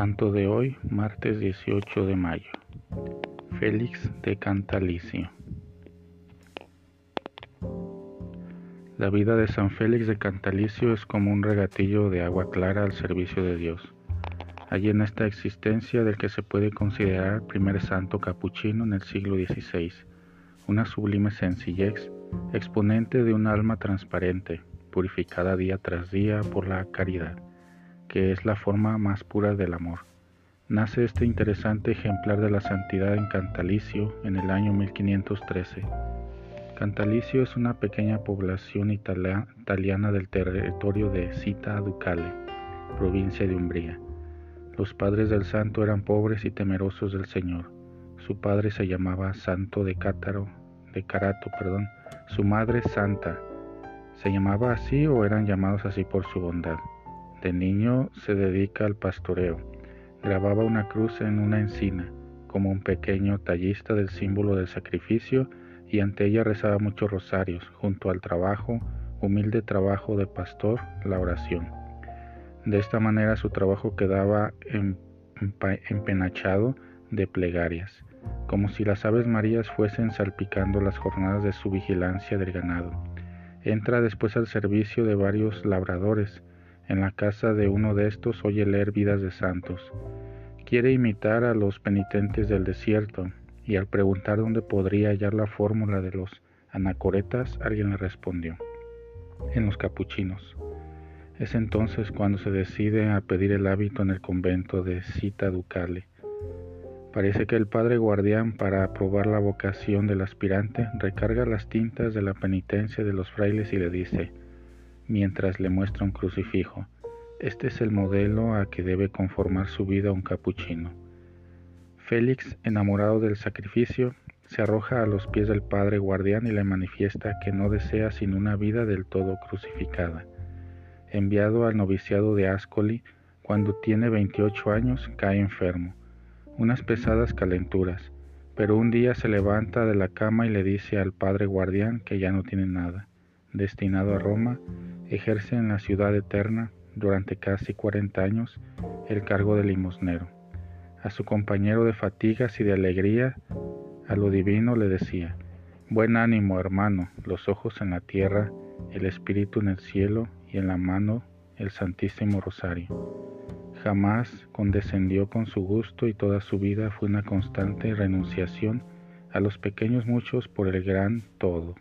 Santo de hoy, martes 18 de mayo. Félix de Cantalicio. La vida de San Félix de Cantalicio es como un regatillo de agua clara al servicio de Dios. Allí en esta existencia del que se puede considerar primer santo capuchino en el siglo XVI, una sublime sencillez, exponente de un alma transparente, purificada día tras día por la caridad que es la forma más pura del amor. Nace este interesante ejemplar de la santidad en Cantalicio en el año 1513. Cantalicio es una pequeña población italiana del territorio de Cita Ducale, provincia de Umbría. Los padres del santo eran pobres y temerosos del Señor. Su padre se llamaba Santo de Cátaro, de Carato, perdón. Su madre Santa. ¿Se llamaba así o eran llamados así por su bondad? De niño se dedica al pastoreo. Grababa una cruz en una encina, como un pequeño tallista del símbolo del sacrificio, y ante ella rezaba muchos rosarios, junto al trabajo, humilde trabajo de pastor, la oración. De esta manera su trabajo quedaba empenachado de plegarias, como si las aves marías fuesen salpicando las jornadas de su vigilancia del ganado. Entra después al servicio de varios labradores, en la casa de uno de estos oye leer vidas de santos. Quiere imitar a los penitentes del desierto y al preguntar dónde podría hallar la fórmula de los anacoretas, alguien le respondió, en los capuchinos. Es entonces cuando se decide a pedir el hábito en el convento de Cita Ducale. Parece que el padre guardián, para aprobar la vocación del aspirante, recarga las tintas de la penitencia de los frailes y le dice, mientras le muestra un crucifijo. Este es el modelo a que debe conformar su vida un capuchino. Félix, enamorado del sacrificio, se arroja a los pies del Padre Guardián y le manifiesta que no desea sino una vida del todo crucificada. Enviado al noviciado de Ascoli, cuando tiene 28 años, cae enfermo. Unas pesadas calenturas, pero un día se levanta de la cama y le dice al Padre Guardián que ya no tiene nada. Destinado a Roma, ejerce en la ciudad eterna durante casi 40 años el cargo de limosnero. A su compañero de fatigas y de alegría, a lo divino le decía, Buen ánimo, hermano, los ojos en la tierra, el espíritu en el cielo y en la mano el Santísimo Rosario. Jamás condescendió con su gusto y toda su vida fue una constante renunciación a los pequeños muchos por el gran todo.